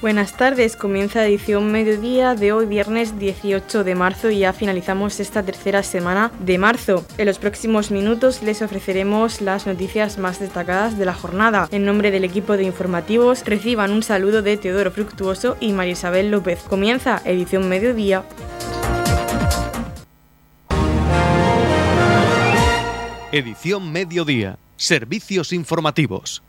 Buenas tardes, comienza edición mediodía de hoy viernes 18 de marzo y ya finalizamos esta tercera semana de marzo. En los próximos minutos les ofreceremos las noticias más destacadas de la jornada. En nombre del equipo de informativos reciban un saludo de Teodoro Fructuoso y María Isabel López. Comienza edición mediodía. Edición mediodía. Servicios informativos.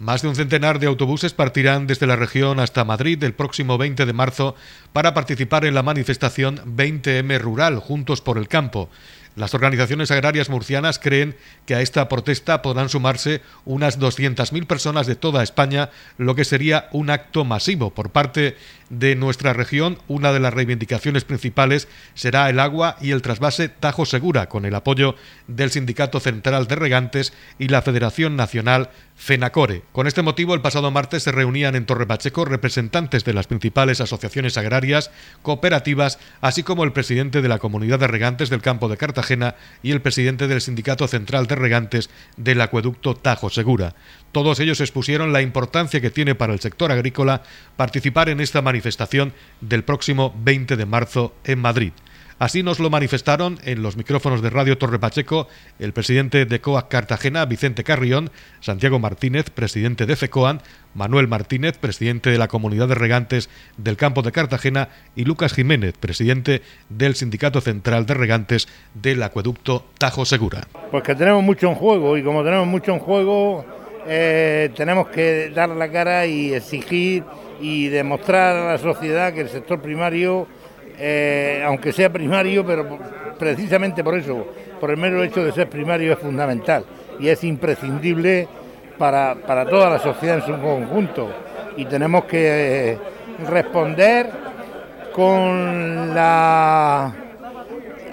Más de un centenar de autobuses partirán desde la región hasta Madrid el próximo 20 de marzo para participar en la manifestación 20M Rural Juntos por el Campo. Las organizaciones agrarias murcianas creen que a esta protesta podrán sumarse unas 200.000 personas de toda España, lo que sería un acto masivo por parte de nuestra región. Una de las reivindicaciones principales será el agua y el trasvase Tajo Segura, con el apoyo del Sindicato Central de Regantes y la Federación Nacional FENACORE. Con este motivo, el pasado martes se reunían en Torre Pacheco representantes de las principales asociaciones agrarias, cooperativas, así como el presidente de la Comunidad de Regantes del Campo de Cartagena y el presidente del Sindicato Central de Regantes del Acueducto Tajo Segura. Todos ellos expusieron la importancia que tiene para el sector agrícola participar en esta manifestación del próximo 20 de marzo en Madrid. Así nos lo manifestaron en los micrófonos de Radio Torre Pacheco el presidente de COAC Cartagena, Vicente Carrión, Santiago Martínez, presidente de FECOAN, Manuel Martínez, presidente de la Comunidad de Regantes del Campo de Cartagena, y Lucas Jiménez, presidente del Sindicato Central de Regantes del Acueducto Tajo Segura. Pues que tenemos mucho en juego y como tenemos mucho en juego eh, tenemos que dar la cara y exigir y demostrar a la sociedad que el sector primario, eh, aunque sea primario, pero precisamente por eso, por el mero hecho de ser primario, es fundamental y es imprescindible para, para toda la sociedad en su conjunto. Y tenemos que eh, responder con la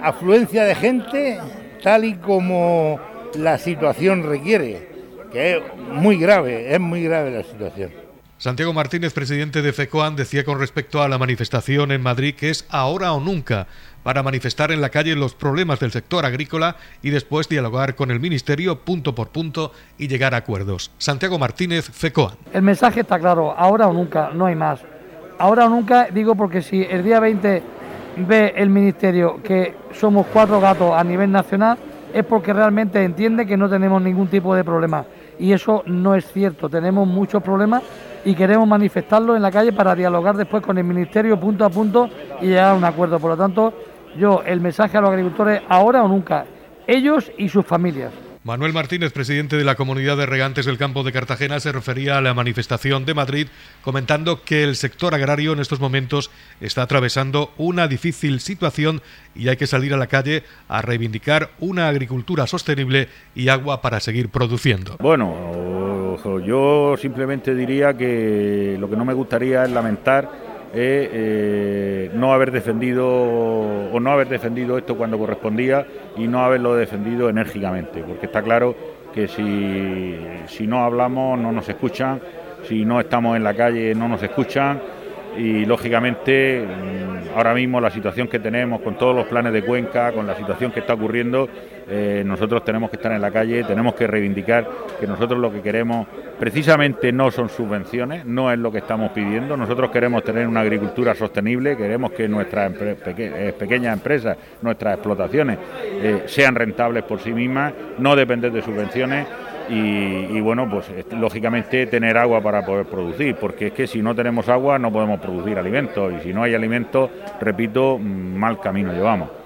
afluencia de gente tal y como la situación requiere que es muy grave, es muy grave la situación. Santiago Martínez, presidente de FECOAN, decía con respecto a la manifestación en Madrid que es ahora o nunca para manifestar en la calle los problemas del sector agrícola y después dialogar con el Ministerio punto por punto y llegar a acuerdos. Santiago Martínez, FECOAN. El mensaje está claro, ahora o nunca, no hay más. Ahora o nunca, digo porque si el día 20 ve el Ministerio que somos cuatro gatos a nivel nacional, es porque realmente entiende que no tenemos ningún tipo de problema y eso no es cierto. Tenemos muchos problemas y queremos manifestarlo en la calle para dialogar después con el Ministerio punto a punto y llegar a un acuerdo. Por lo tanto, yo el mensaje a los agricultores ahora o nunca, ellos y sus familias. Manuel Martínez, presidente de la Comunidad de Regantes del Campo de Cartagena, se refería a la manifestación de Madrid, comentando que el sector agrario en estos momentos está atravesando una difícil situación y hay que salir a la calle a reivindicar una agricultura sostenible y agua para seguir produciendo. Bueno, yo simplemente diría que lo que no me gustaría es lamentar eh, no haber defendido o no haber defendido esto cuando correspondía y no haberlo defendido enérgicamente, porque está claro que si, si no hablamos no nos escuchan, si no estamos en la calle no nos escuchan y lógicamente mm, ahora mismo la situación que tenemos con todos los planes de Cuenca, con la situación que está ocurriendo, eh, nosotros tenemos que estar en la calle, tenemos que reivindicar que nosotros lo que queremos precisamente no son subvenciones, no es lo que estamos pidiendo, nosotros queremos tener una agricultura sostenible, queremos que nuestras eh, pequeñas empresas, nuestras explotaciones eh, sean rentables por sí mismas, no depender de subvenciones y, bueno, pues lógicamente tener agua para poder producir, porque es que si no tenemos agua no podemos producir alimentos y si no hay alimentos, repito, mal camino llevamos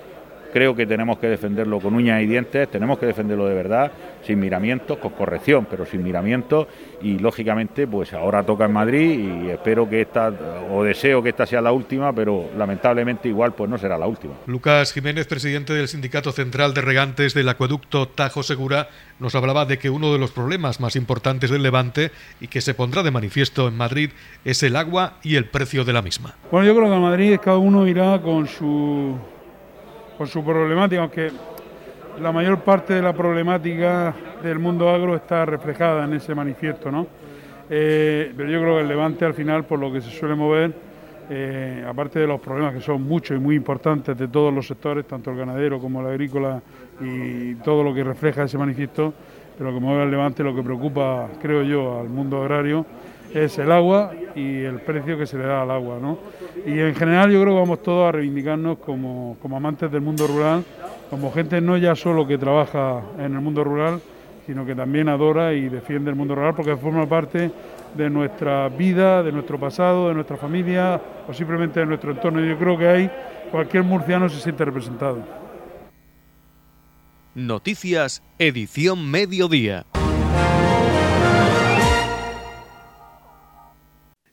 creo que tenemos que defenderlo con uñas y dientes, tenemos que defenderlo de verdad, sin miramientos, con corrección, pero sin miramientos y lógicamente pues ahora toca en Madrid y espero que esta, o deseo que esta sea la última, pero lamentablemente igual pues no será la última. Lucas Jiménez, presidente del Sindicato Central de Regantes del Acueducto Tajo Segura, nos hablaba de que uno de los problemas más importantes del Levante y que se pondrá de manifiesto en Madrid es el agua y el precio de la misma. Bueno, yo creo que en Madrid cada uno irá con su por su problemática, aunque la mayor parte de la problemática del mundo agro está reflejada en ese manifiesto, ¿no? Eh, pero yo creo que el Levante al final, por lo que se suele mover, eh, aparte de los problemas que son muchos y muy importantes de todos los sectores, tanto el ganadero como el agrícola y todo lo que refleja ese manifiesto, pero que mueve al Levante lo que preocupa, creo yo, al mundo agrario es el agua y el precio que se le da al agua. ¿no? Y en general yo creo que vamos todos a reivindicarnos como, como amantes del mundo rural, como gente no ya solo que trabaja en el mundo rural, sino que también adora y defiende el mundo rural porque forma parte de nuestra vida, de nuestro pasado, de nuestra familia o simplemente de nuestro entorno. Yo creo que ahí cualquier murciano se siente representado. Noticias, edición mediodía.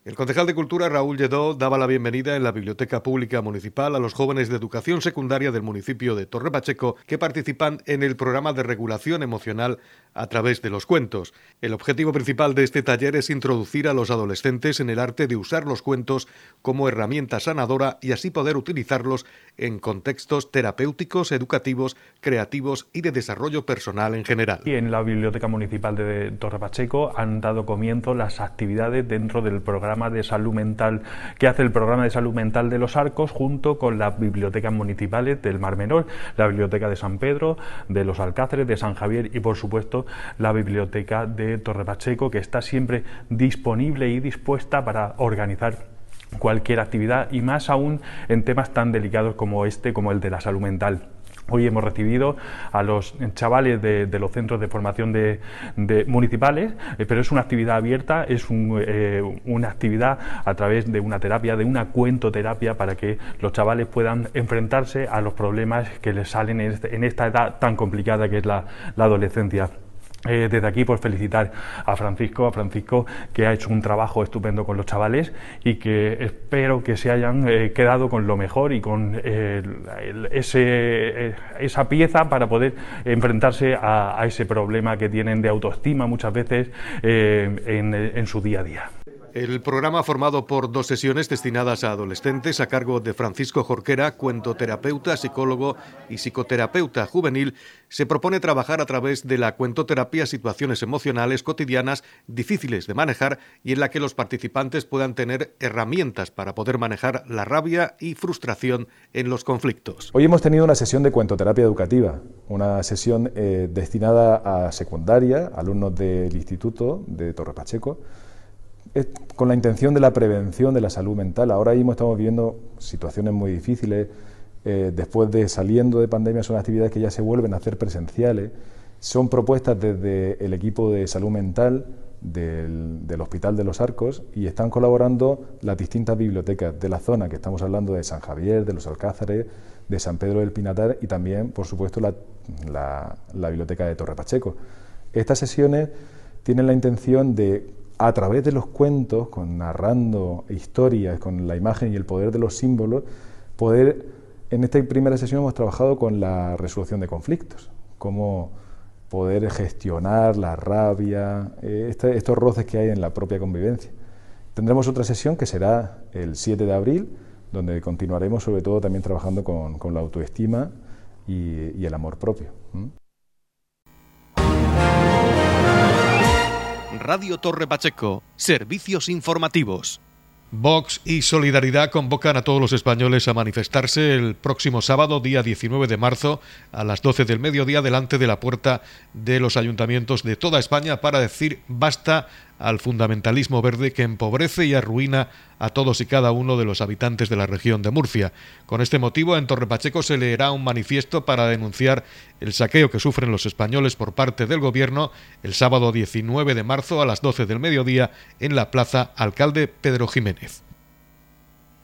El concejal de Cultura Raúl Lledó daba la bienvenida en la Biblioteca Pública Municipal a los jóvenes de educación secundaria del municipio de Torre Pacheco que participan en el programa de regulación emocional a través de los cuentos. El objetivo principal de este taller es introducir a los adolescentes en el arte de usar los cuentos como herramienta sanadora y así poder utilizarlos en contextos terapéuticos, educativos, creativos y de desarrollo personal en general. Y en la Biblioteca Municipal de Torre Pacheco han dado comienzo las actividades dentro del programa de salud mental que hace el programa de salud mental de los Arcos junto con las bibliotecas municipales del Mar Menor, la biblioteca de San Pedro, de los Alcáceres, de San Javier y por supuesto la biblioteca de Torre Pacheco que está siempre disponible y dispuesta para organizar cualquier actividad y más aún en temas tan delicados como este, como el de la salud mental. Hoy hemos recibido a los chavales de, los centros de formación de, municipales, eh, pero es una actividad abierta, es eh, una actividad a través de una terapia, de una cuentoterapia, para que los chavales puedan enfrentarse a los problemas que les salen en, este, esta edad tan complicada que es la adolescencia. Eh, desde aquí, pues felicitar a Francisco, a Francisco que ha hecho un trabajo estupendo con los chavales y que espero que se hayan eh, quedado con lo mejor y con eh, ese, esa pieza para poder enfrentarse a, ese problema que tienen de autoestima muchas veces en su día a día. El programa formado por dos sesiones destinadas a adolescentes a cargo de Francisco Jorquera, cuentoterapeuta, psicólogo y psicoterapeuta juvenil, se propone trabajar a través de la cuentoterapia situaciones emocionales cotidianas difíciles de manejar y en la que los participantes puedan tener herramientas para poder manejar la rabia y frustración en los conflictos. Hoy hemos tenido una sesión de cuentoterapia educativa, una sesión eh, destinada a secundaria, alumnos del Instituto de Torre Pacheco con la intención de la prevención de la salud mental. Ahora mismo estamos viviendo situaciones muy difíciles. Eh, después de saliendo de pandemia son actividades que ya se vuelven a hacer presenciales. Son propuestas desde el equipo de salud mental del, del, Hospital de los Arcos y están colaborando las distintas bibliotecas de la zona, que estamos hablando de San Javier, de los Alcázares, de San Pedro del Pinatar y también, por supuesto, la, la, la biblioteca de Torre Pacheco. Estas sesiones tienen la intención de a través de los cuentos, con narrando historias, con la imagen y el poder de los símbolos, poder, en esta primera sesión hemos trabajado con la resolución de conflictos, cómo poder gestionar la rabia, eh, este, estos roces que hay en la propia convivencia. Tendremos otra sesión que será el 7 de abril, donde continuaremos sobre todo también trabajando con, la autoestima y, el amor propio. Radio Torre Pacheco, servicios informativos. Vox y Solidaridad convocan a todos los españoles a manifestarse el próximo sábado, día 19 de marzo, a las 12 del mediodía, delante de la puerta de los ayuntamientos de toda España para decir basta al fundamentalismo verde que empobrece y arruina a todos y cada uno de los habitantes de la región de Murcia. Con este motivo, en Torrepacheco se leerá un manifiesto para denunciar el saqueo que sufren los españoles por parte del gobierno el sábado 19 de marzo a las 12 del mediodía en la Plaza Alcalde Pedro Jiménez.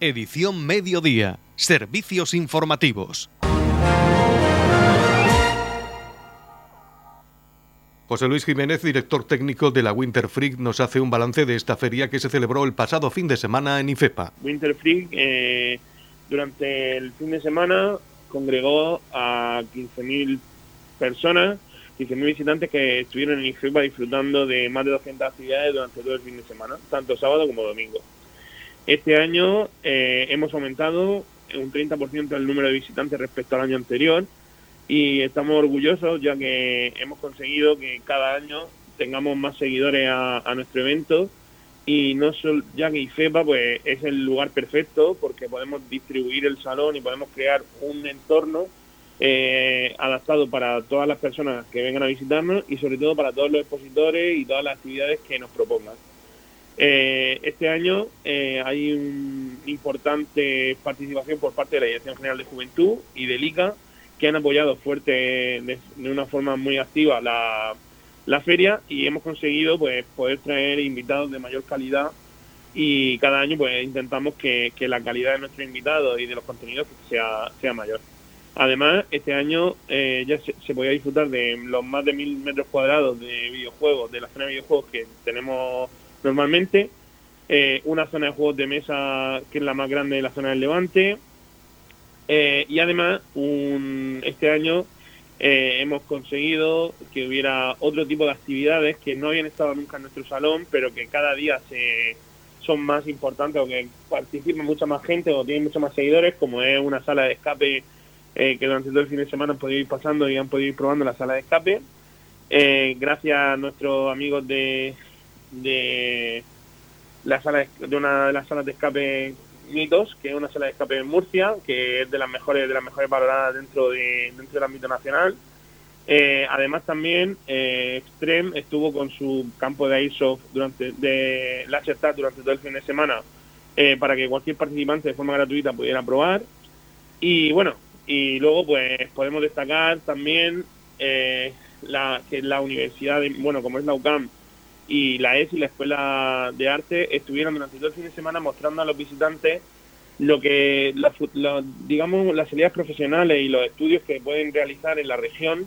Edición Mediodía. Servicios informativos. José Luis Jiménez, director técnico de la Winter Freak, nos hace un balance de esta feria que se celebró el pasado fin de semana en IFEPA. Winter Freak eh, durante el fin de semana congregó a 15.000 personas, 15.000 visitantes que estuvieron en IFEPA disfrutando de más de 200 actividades durante todo el fin de semana, tanto sábado como domingo. Este año eh, hemos aumentado un 30% el número de visitantes respecto al año anterior y estamos orgullosos ya que hemos conseguido que cada año tengamos más seguidores a, nuestro evento y no solo ya que IFEPA pues es el lugar perfecto porque podemos distribuir el salón y podemos crear un entorno eh, adaptado para todas las personas que vengan a visitarnos y sobre todo para todos los expositores y todas las actividades que nos propongan. Eh, este año eh, hay una importante participación por parte de la Dirección General de Juventud y del ICA, que han apoyado fuerte de, una forma muy activa la, la, feria y hemos conseguido pues poder traer invitados de mayor calidad y cada año pues intentamos que, que la calidad de nuestros invitados y de los contenidos sea, sea mayor. Además, este año eh, ya se, se, podía disfrutar de los más de mil metros cuadrados de videojuegos, de la zona de videojuegos que tenemos normalmente, eh, una zona de juegos de mesa que es la más grande de la zona del Levante, eh, y además un, este año eh, hemos conseguido que hubiera otro tipo de actividades que no habían estado nunca en nuestro salón, pero que cada día se, son más importantes o que participa mucha más gente o tienen muchos más seguidores, como es una sala de escape que durante todo el fin de semana han podido ir pasando y han podido ir probando la sala de escape. gracias a nuestros amigos de, de la sala de, una de las salas de escape Mitos, que es una sala de escape en Murcia, que es de las mejores de las mejores valoradas dentro de dentro del ámbito nacional. Eh, además también eh, Extreme estuvo con su campo de Airsoft durante de Lasertag durante todo el fin de semana eh, para que cualquier participante de forma gratuita pudiera probar. Y bueno, y luego pues podemos destacar también la que la universidad, de, bueno, como es la UCAM, y la ES y la Escuela de Arte estuvieron durante todo el fin de semana mostrando a los visitantes lo que, digamos, las salidas profesionales y los estudios que pueden realizar en la región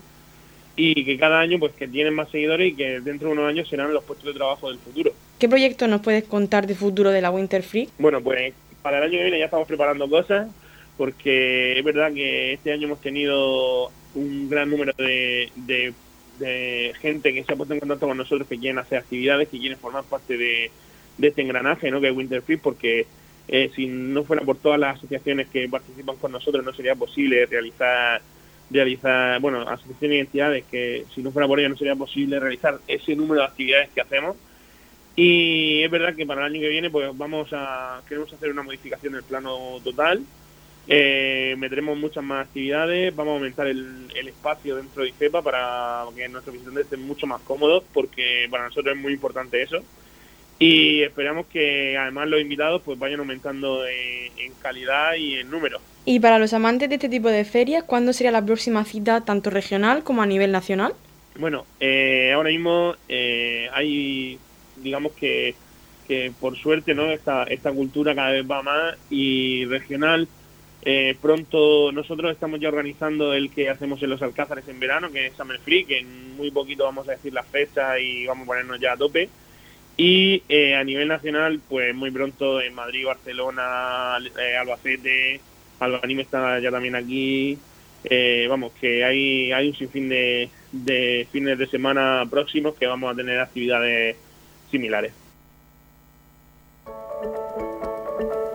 y que cada año pues que tienen más seguidores y que dentro de unos años serán los puestos de trabajo del futuro. ¿Qué proyecto nos puedes contar de futuro de la Winter Free? Bueno, pues para el año que viene ya estamos preparando cosas porque es verdad que este año hemos tenido un gran número de, de de gente que se ha puesto en contacto con nosotros que quieren hacer actividades, que quieren formar parte de, este engranaje, ¿no? Que es Winterfree, porque eh, si no fuera por todas las asociaciones que participan con nosotros no sería posible realizar realizar, bueno, asociaciones y entidades que si no fuera por ellas no sería posible realizar ese número de actividades que hacemos. Y es verdad que para el año que viene pues vamos a queremos hacer una modificación del plano total eh, meteremos muchas más actividades, vamos a aumentar el, espacio dentro de IFEPA para que nuestros visitantes estén mucho más cómodos, porque para nosotros es muy importante eso. Y esperamos que además los invitados pues vayan aumentando en, calidad y en número. Y para los amantes de este tipo de ferias, ¿cuándo sería la próxima cita tanto regional como a nivel nacional? Bueno, eh, ahora mismo eh, hay, digamos que, que por suerte, ¿no? Esta, esta cultura cada vez va más y regional eh, pronto nosotros estamos ya organizando el que hacemos en los Alcázares en verano, que es Summer Free, que en muy poquito vamos a decir la fecha y vamos a ponernos ya a tope. Y eh, a nivel nacional, pues muy pronto en Madrid, Barcelona, eh, Albacete, Albanime está ya también aquí. vamos, que hay, hay un sinfín de, de fines de semana próximos que vamos a tener actividades similares.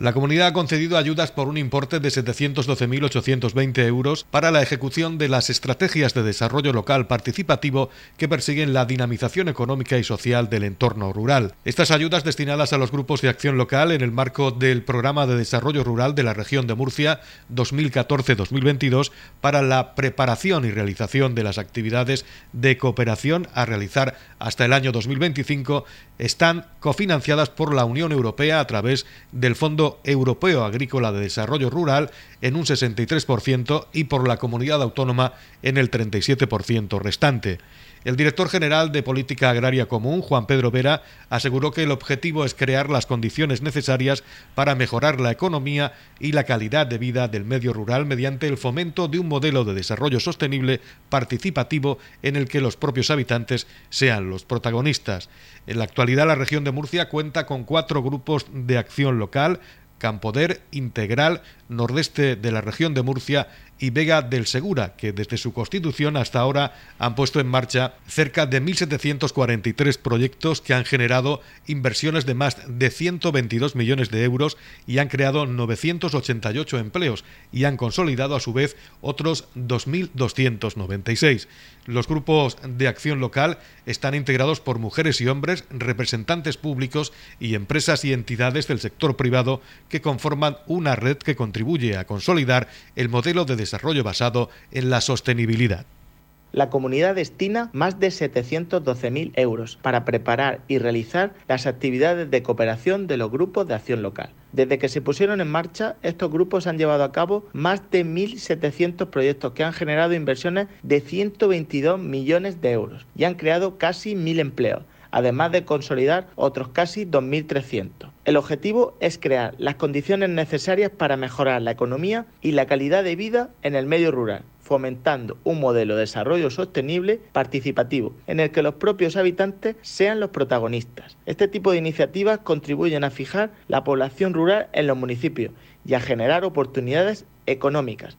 La comunidad ha concedido ayudas por un importe de 712.820 euros para la ejecución de las estrategias de desarrollo local participativo que persiguen la dinamización económica y social del entorno rural. Estas ayudas destinadas a los grupos de acción local en el marco del Programa de Desarrollo Rural de la región de Murcia 2014-2022 para la preparación y realización de las actividades de cooperación a realizar hasta el año 2025 están cofinanciadas por la Unión Europea a través del Europeo Agrícola de Desarrollo Rural en un 63% y por la comunidad autónoma en el 37% restante. El director general de Política Agraria Común, Juan Pedro Vera, aseguró que el objetivo es crear las condiciones necesarias para mejorar la economía y la calidad de vida del medio rural mediante el fomento de un modelo de desarrollo sostenible participativo en el que los propios habitantes sean los protagonistas. En la actualidad la región de Murcia cuenta con cuatro grupos de acción local, Campoder, Integral, Nordeste de la región de Murcia y Vega del Segura, que desde su constitución hasta ahora han puesto en marcha cerca de 1.743 proyectos que han generado inversiones de más de 122 millones de euros y han creado 988 empleos y han consolidado a su vez otros 2.296. Los grupos de acción local están integrados por mujeres y hombres, representantes públicos y empresas y entidades del sector privado que conforman una red que contribuye a consolidar el modelo de desarrollo basado en la sostenibilidad. La comunidad destina más de 712.000 euros para preparar y realizar las actividades de cooperación de los grupos de acción local. Desde que se pusieron en marcha, estos grupos han llevado a cabo más de 1.700 proyectos que han generado inversiones de 122 millones de euros y han creado casi 1.000 empleos además de consolidar otros casi 2.300. El objetivo es crear las condiciones necesarias para mejorar la economía y la calidad de vida en el medio rural, fomentando un modelo de desarrollo sostenible participativo, en el que los propios habitantes sean los protagonistas. Este tipo de iniciativas contribuyen a fijar la población rural en los municipios y a generar oportunidades económicas.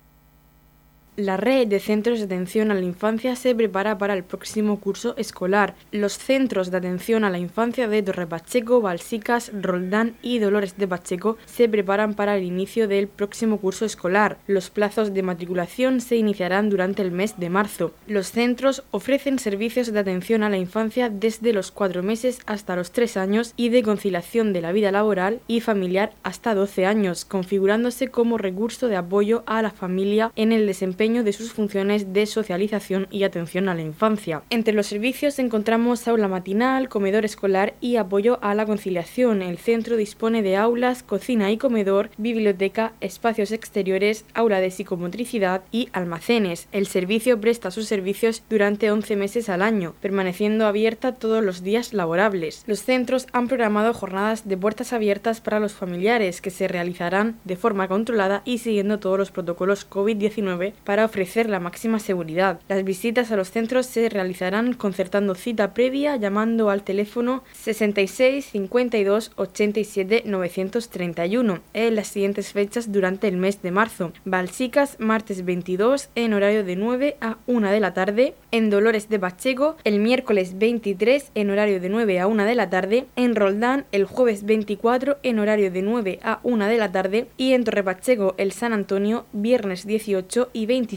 La red de centros de atención a la infancia se prepara para el próximo curso escolar. Los centros de atención a la infancia de Torre Pacheco, Balsicas, Roldán y Dolores de Pacheco se preparan para el inicio del próximo curso escolar. Los plazos de matriculación se iniciarán durante el mes de marzo. Los centros ofrecen servicios de atención a la infancia desde los cuatro meses hasta los tres años y de conciliación de la vida laboral y familiar hasta 12 años, configurándose como recurso de apoyo a la familia en el desempeño de sus funciones de socialización y atención a la infancia. Entre los servicios encontramos aula matinal, comedor escolar y apoyo a la conciliación. El centro dispone de aulas, cocina y comedor, biblioteca, espacios exteriores, aula de psicomotricidad y almacenes. El servicio presta sus servicios durante 11 meses al año, permaneciendo abierta todos los días laborables. Los centros han programado jornadas de puertas abiertas para los familiares que se realizarán de forma controlada y siguiendo todos los protocolos COVID-19 para ofrecer la máxima seguridad. Las visitas a los centros se realizarán concertando cita previa llamando al teléfono 66 52 87 931 en las siguientes fechas durante el mes de marzo. Balsicas martes 22 en horario de 9 a 1 de la tarde, en Dolores de Pacheco el miércoles 23 en horario de 9 a 1 de la tarde, en Roldán el jueves 24 en horario de 9 a 1 de la tarde y en Torre Pacheco el San Antonio viernes 18 y 20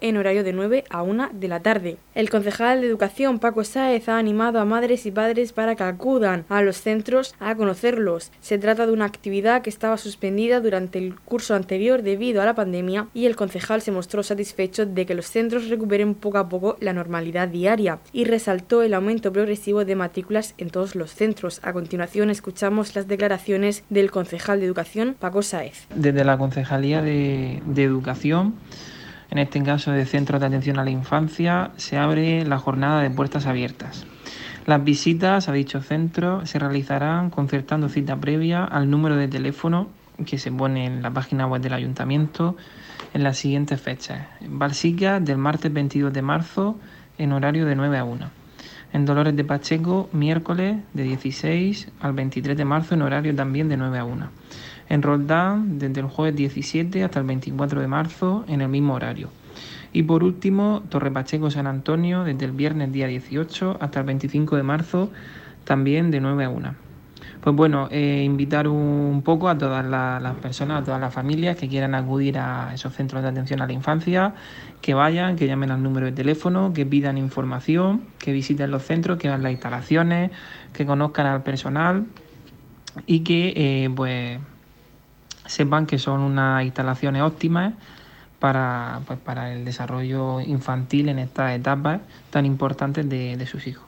en horario de 9 a 1 de la tarde. El concejal de Educación Paco Sáez ha animado a madres y padres para que acudan a los centros a conocerlos. Se trata de una actividad que estaba suspendida durante el curso anterior debido a la pandemia y el concejal se mostró satisfecho de que los centros recuperen poco a poco la normalidad diaria y resaltó el aumento progresivo de matrículas en todos los centros. A continuación escuchamos las declaraciones del concejal de Educación Paco Sáez. Desde la Concejalía de, de Educación en este caso de Centros de Atención a la Infancia, se abre la jornada de puertas abiertas. Las visitas a dicho centro se realizarán concertando cita previa al número de teléfono que se pone en la página web del ayuntamiento en las siguientes fechas. En Balsica del martes 22 de marzo en horario de 9 a 1. En Dolores de Pacheco miércoles de 16 al 23 de marzo en horario también de 9 a 1 en Roldán desde el jueves 17 hasta el 24 de marzo en el mismo horario. Y por último, Torre Pacheco San Antonio desde el viernes día 18 hasta el 25 de marzo también de 9 a 1. Pues bueno, eh, invitar un poco a todas las personas, a todas las familias que quieran acudir a esos centros de atención a la infancia, que vayan, que llamen al número de teléfono, que pidan información, que visiten los centros, que vean las instalaciones, que conozcan al personal y que eh, pues sepan que son unas instalaciones óptimas para, pues, para el desarrollo infantil en estas etapas tan importantes de, de sus hijos.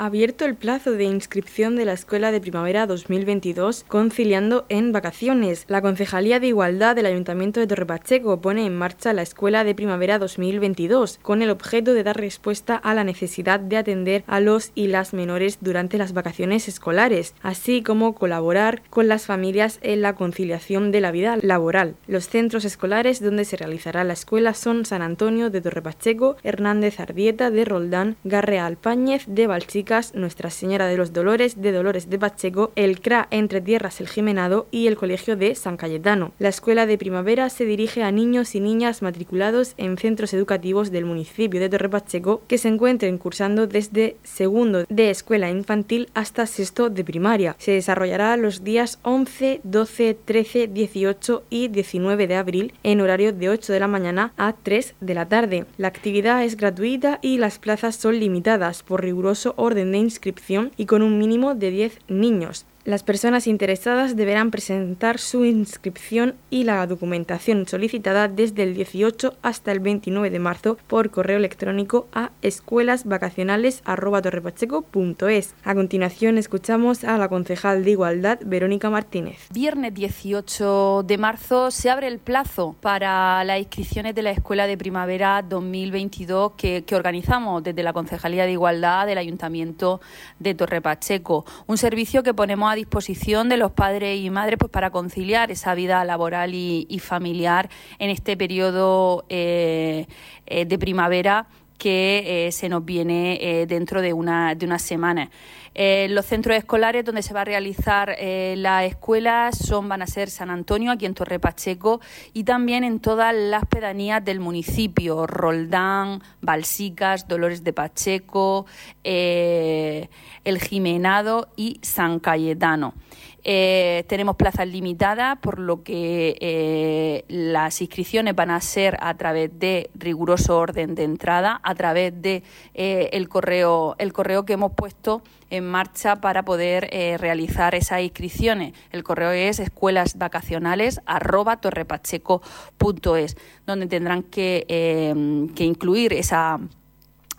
Abierto el plazo de inscripción de la Escuela de Primavera 2022 conciliando en vacaciones. La Concejalía de Igualdad del Ayuntamiento de Torrepacheco pone en marcha la Escuela de Primavera 2022 con el objeto de dar respuesta a la necesidad de atender a los y las menores durante las vacaciones escolares, así como colaborar con las familias en la conciliación de la vida laboral. Los centros escolares donde se realizará la escuela son San Antonio de Torrepacheco, Hernández Ardieta de Roldán, Garrea Alpáñez de Nuestra Señora de los Dolores de Dolores de Pacheco, el CRA Entre Tierras El Jimenado y el Colegio de San Cayetano. La escuela de primavera se dirige a niños y niñas matriculados en centros educativos del municipio de Torrepacheco que se encuentren cursando desde segundo de escuela infantil hasta sexto de primaria. Se desarrollará los días 11, 12, 13, 18 y 19 de abril en horario de 8 de la mañana a 3 de la tarde. La actividad es gratuita y las plazas son limitadas por riguroso orden de inscripción y con un mínimo de 10 niños. Las personas interesadas deberán presentar su inscripción y la documentación solicitada desde el 18 hasta el 29 de marzo por correo electrónico a escuelasvacacionales.torrepacheco.es. A continuación escuchamos a la concejal de Igualdad, Verónica Martínez. Viernes 18 de marzo se abre el plazo para las inscripciones de la Escuela de Primavera 2022 que, que organizamos desde la Concejalía de Igualdad del Ayuntamiento de Torrepacheco. Un servicio que ponemos a disposición de los padres y madres pues, para conciliar esa vida laboral y, familiar en este periodo eh, eh, de primavera que eh, se nos viene dentro de una, de unas semanas. los centros escolares donde se va a realizar la escuela son, van a ser San Antonio, aquí en Torre Pacheco, y también en todas las pedanías del municipio, Roldán, Balsicas, Dolores de Pacheco, el Jimenado y San Cayetano. Eh, tenemos plazas limitadas, por lo que eh, las inscripciones van a ser a través de riguroso orden de entrada, a través de eh, el correo, el correo que hemos puesto en marcha para poder realizar esas inscripciones. El correo es escuelasvacacionales@torrepacheco.es, donde tendrán que, que incluir esa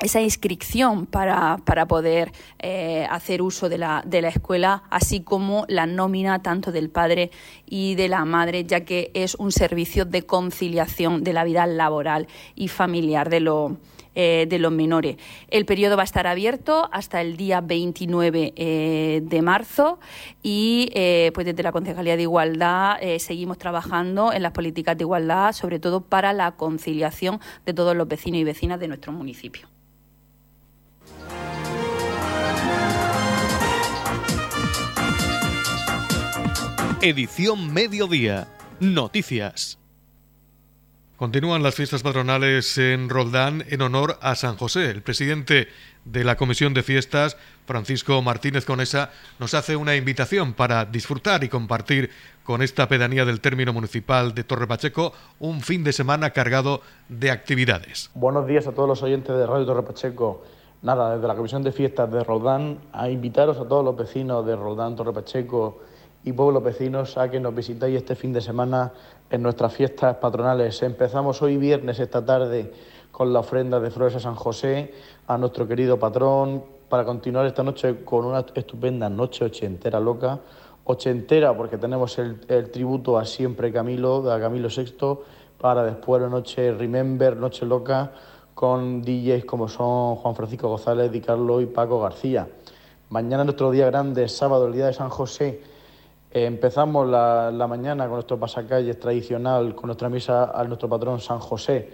esa inscripción para, para poder eh, hacer uso de la, de la escuela, así como la nómina tanto del padre y de la madre, ya que es un servicio de conciliación de la vida laboral y familiar de, lo, eh, de los menores. El periodo va a estar abierto hasta el día 29 eh, de marzo y pues desde la Concejalía de Igualdad seguimos trabajando en las políticas de igualdad, sobre todo para la conciliación de todos los vecinos y vecinas de nuestro municipio. Edición Mediodía. Noticias. Continúan las fiestas patronales en Roldán en honor a San José. El presidente de la Comisión de Fiestas, Francisco Martínez Conesa, nos hace una invitación para disfrutar y compartir con esta pedanía del término municipal de Torre Pacheco un fin de semana cargado de actividades. Buenos días a todos los oyentes de Radio Torre Pacheco. Nada, desde la Comisión de Fiestas de Roldán, a invitaros a todos los vecinos de Roldán, Torre Pacheco, y pueblos vecinos a que nos visitéis este fin de semana en nuestras fiestas patronales. Empezamos hoy viernes esta tarde con la ofrenda de flores a San José, a nuestro querido patrón, para continuar esta noche con una estupenda noche ochentera loca, ochentera porque tenemos el, tributo a siempre Camilo, a Camilo VI, para después la noche Remember, noche loca, con DJs como son Juan Francisco González, Di Carlo y Paco García. Mañana nuestro día grande, sábado, el día de San José, empezamos la, mañana con nuestro pasacalles tradicional, con nuestra misa a nuestro patrón San José.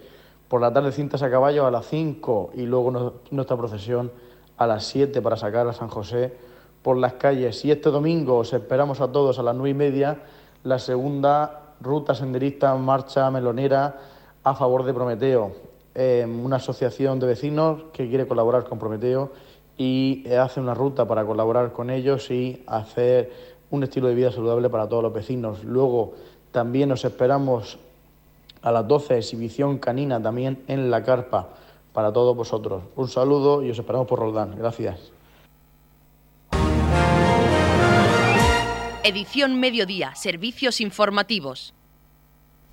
Por la tarde cintas a caballo a las 5 y luego nuestra procesión a las 7 para sacar a San José por las calles. Y este domingo os esperamos a todos a las 9 y media la segunda ruta senderista marcha melonera a favor de Prometeo, eh, una asociación de vecinos que quiere colaborar con Prometeo y hace una ruta para colaborar con ellos y hacer un estilo de vida saludable para todos los vecinos. Luego también nos esperamos a las 12 exhibición canina también en la carpa para todos vosotros. Un saludo y os esperamos por Roldán. Gracias. Edición Mediodía, Servicios Informativos.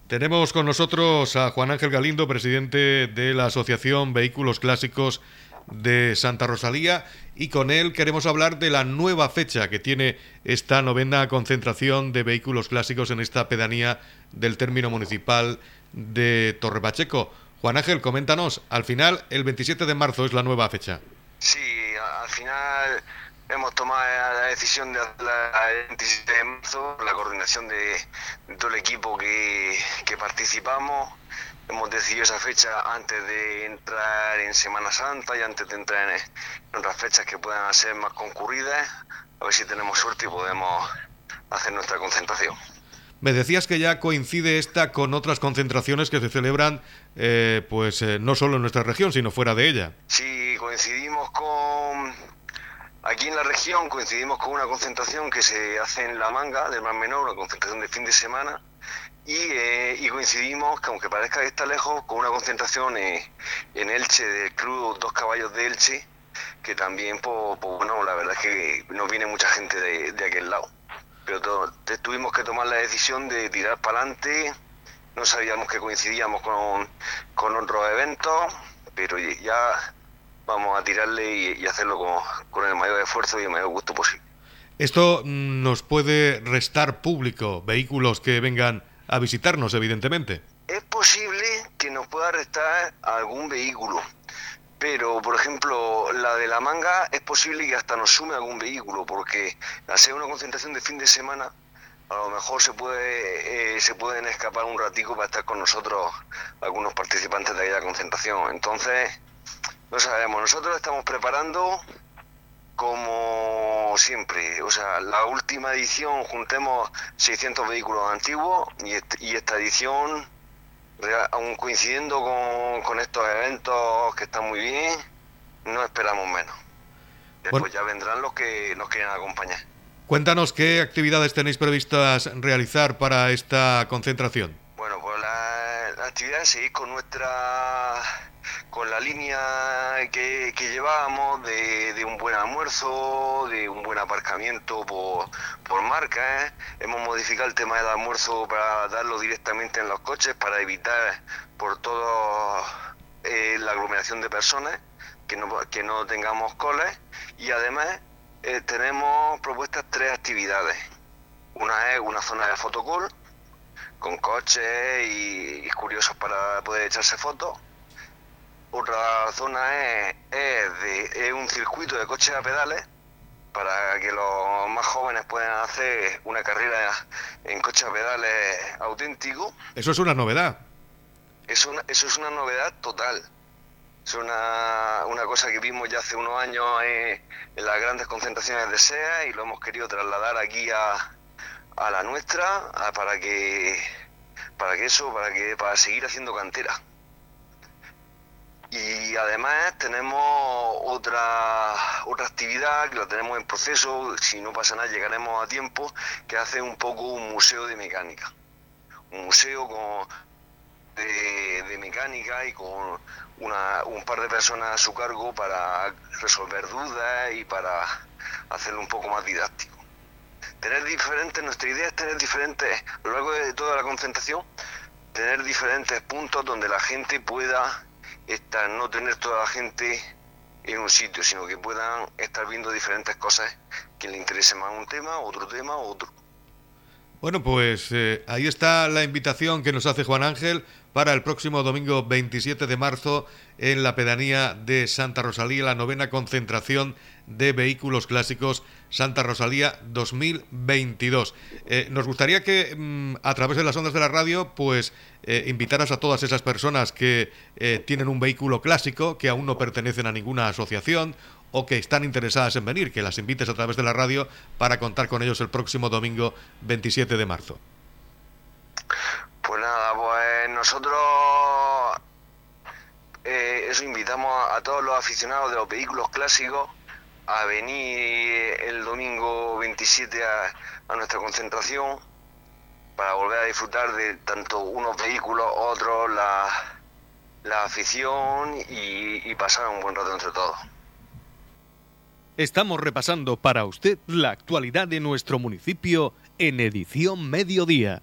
Tenemos con nosotros a Juan Ángel Galindo, presidente de la Asociación Vehículos Clásicos de Santa Rosalía y con él queremos hablar de la nueva fecha que tiene esta novena concentración de vehículos clásicos en esta pedanía del término municipal de Torre Pacheco. Juan Ángel, coméntanos, al final el 27 de marzo es la nueva fecha. Sí, al final hemos tomado la decisión de hacerla el 27 de marzo, la coordinación de, todo el equipo que participamos hemos decidido esa fecha antes de entrar en Semana Santa y antes de entrar en, otras fechas que puedan ser más concurridas, a ver si tenemos suerte y podemos hacer nuestra concentración. Me decías que ya coincide esta con otras concentraciones que se celebran, eh, pues eh, no solo en nuestra región, sino fuera de ella. Sí, coincidimos con aquí en la región, coincidimos con una concentración que se hace en La Manga del Mar Menor, una concentración de fin de semana, eh, y, coincidimos, que aunque parezca que está lejos, con una concentración eh, en Elche del Club Dos Caballos de Elche, que también, pues, bueno, la verdad es que nos viene mucha gente de, aquel lado. Pero tuvimos que tomar la decisión de tirar para adelante, no sabíamos que coincidíamos con, con otros eventos, pero ya vamos a tirarle y, hacerlo con, con el mayor esfuerzo y el mayor gusto posible. Esto mm, nos puede restar público, vehículos que vengan a visitarnos, evidentemente. Es posible que nos pueda restar algún vehículo, pero por ejemplo la de la manga es posible que hasta nos sume algún vehículo, porque al ser una concentración de fin de semana, a lo mejor se puede eh, se pueden escapar un ratico para estar con nosotros algunos participantes de aquella concentración. Entonces, no sabemos, nosotros estamos preparando como siempre, o sea, la última edición juntemos 600 vehículos antiguos y, esta edición, aún coincidiendo con, estos eventos que están muy bien, no esperamos menos. Después ya vendrán los que nos quieren acompañar. Cuéntanos qué actividades tenéis previstas realizar para esta concentración. Bueno, pues las la actividades seguir con nuestra con la línea que, llevábamos de, un buen almuerzo, de un buen aparcamiento por, marca. ¿eh? Hemos modificado el tema del almuerzo para darlo directamente en los coches para evitar por todo eh, la aglomeración de personas, que no, que no tengamos coles y además eh, tenemos propuestas tres actividades. Una es una zona de fotocall con coches y curiosos para poder echarse fotos otra zona es, de, un circuito de coches a pedales para que los más jóvenes puedan hacer una carrera en coches a pedales auténtico. Eso es una novedad. Eso, eso es una novedad total. Es una, una cosa que vimos ya hace unos años en, las grandes concentraciones de SEA y lo hemos querido trasladar aquí a, a la nuestra para que para que eso para que para seguir haciendo cantera. Y además tenemos otra, otra actividad que la tenemos en proceso, si no pasa nada llegaremos a tiempo, que hace un poco un museo de mecánica. Un museo con, de, mecánica y con una, un par de personas a su cargo para resolver dudas y para hacerlo un poco más didáctico. Tener diferentes, nuestra idea es tener diferentes, a lo largo de toda la concentración, tener diferentes puntos donde la gente pueda esta, no tener toda la gente en un sitio, sino que puedan estar viendo diferentes cosas que le interese más un tema, otro tema, otro. Bueno, pues eh, ahí está la invitación que nos hace Juan Ángel para el próximo domingo 27 de marzo en la pedanía de Santa Rosalía, la novena concentración de vehículos clásicos Santa Rosalía 2022. Eh, nos gustaría que mm, a través de las ondas de la radio, pues eh, invitaras a todas esas personas que eh, tienen un vehículo clásico, que aún no pertenecen a ninguna asociación o que están interesadas en venir, que las invites a través de la radio para contar con ellos el próximo domingo 27 de marzo. Pues nada, pues nosotros eso invitamos a todos los aficionados de los vehículos clásicos a venir el domingo 27 a, nuestra concentración para volver a disfrutar de tanto unos vehículos, otros, la, la afición y, y pasar un buen rato entre todos. Estamos repasando para usted la actualidad de nuestro municipio en edición mediodía.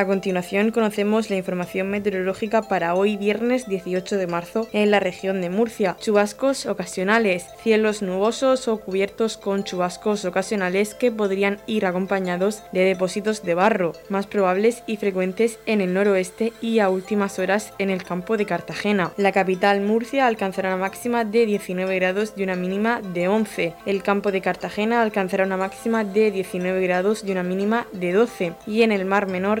A continuación conocemos la información meteorológica para hoy viernes 18 de marzo en la región de Murcia. Chubascos ocasionales, cielos nubosos o cubiertos con chubascos ocasionales que podrían ir acompañados de depósitos de barro, más probables y frecuentes en el noroeste y a últimas horas en el campo de Cartagena. La capital Murcia alcanzará una máxima de 19 grados y una mínima de 11. El campo de Cartagena alcanzará una máxima de 19 grados y una mínima de 12. Y en el mar menor